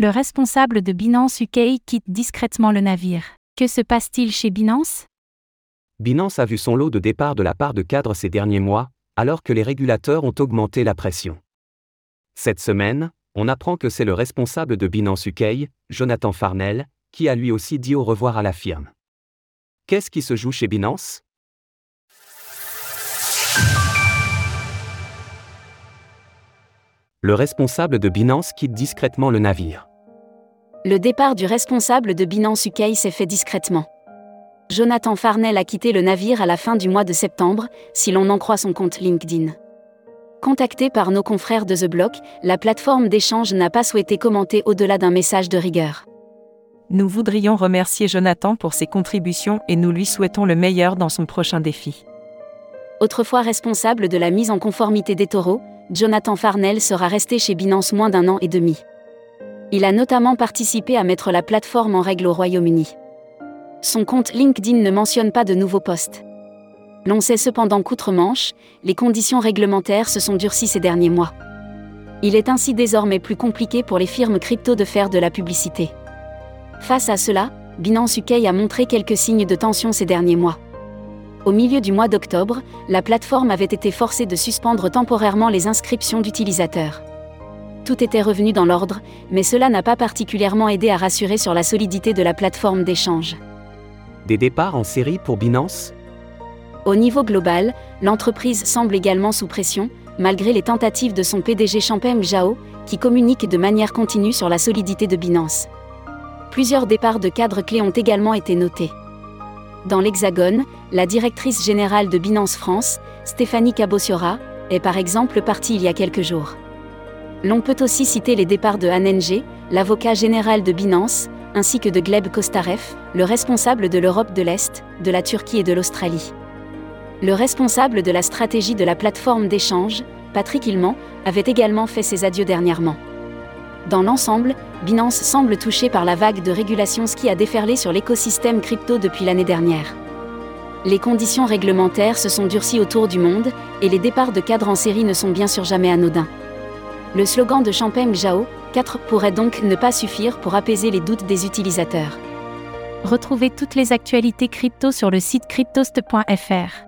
Le responsable de Binance UK quitte discrètement le navire. Que se passe-t-il chez Binance? Binance a vu son lot de départ de la part de cadres ces derniers mois, alors que les régulateurs ont augmenté la pression. Cette semaine, on apprend que c'est le responsable de Binance UK, Jonathan Farnell, qui a lui aussi dit au revoir à la firme. Qu'est-ce qui se joue chez Binance? Le responsable de Binance quitte discrètement le navire. Le départ du responsable de Binance UK s'est fait discrètement. Jonathan Farnell a quitté le navire à la fin du mois de septembre, si l'on en croit son compte LinkedIn. Contacté par nos confrères de The Block, la plateforme d'échange n'a pas souhaité commenter au-delà d'un message de rigueur. Nous voudrions remercier Jonathan pour ses contributions et nous lui souhaitons le meilleur dans son prochain défi. Autrefois responsable de la mise en conformité des taureaux, Jonathan Farnell sera resté chez Binance moins d'un an et demi. Il a notamment participé à mettre la plateforme en règle au Royaume-Uni. Son compte LinkedIn ne mentionne pas de nouveaux postes. L'on sait cependant qu'outre-Manche, les conditions réglementaires se sont durcies ces derniers mois. Il est ainsi désormais plus compliqué pour les firmes crypto de faire de la publicité. Face à cela, Binance UK a montré quelques signes de tension ces derniers mois. Au milieu du mois d'octobre, la plateforme avait été forcée de suspendre temporairement les inscriptions d'utilisateurs. Tout était revenu dans l'ordre, mais cela n'a pas particulièrement aidé à rassurer sur la solidité de la plateforme d'échange. Des départs en série pour Binance? Au niveau global, l'entreprise semble également sous pression, malgré les tentatives de son PDG Champagne Zhao, qui communique de manière continue sur la solidité de Binance. Plusieurs départs de cadres clés ont également été notés. Dans l'Hexagone, la directrice générale de Binance France, Stéphanie Cabossiora, est par exemple partie il y a quelques jours. L'on peut aussi citer les départs de Han l'avocat général de Binance, ainsi que de Gleb Kostarev, le responsable de l'Europe de l'Est, de la Turquie et de l'Australie. Le responsable de la stratégie de la plateforme d'échange, Patrick Hillman, avait également fait ses adieux dernièrement. Dans l'ensemble, Binance semble touché par la vague de régulation qui a déferlé sur l'écosystème crypto depuis l'année dernière. Les conditions réglementaires se sont durcies autour du monde, et les départs de cadres en série ne sont bien sûr jamais anodins. Le slogan de Champagne Zhao, 4 pourrait donc ne pas suffire pour apaiser les doutes des utilisateurs. Retrouvez toutes les actualités crypto sur le site cryptost.fr.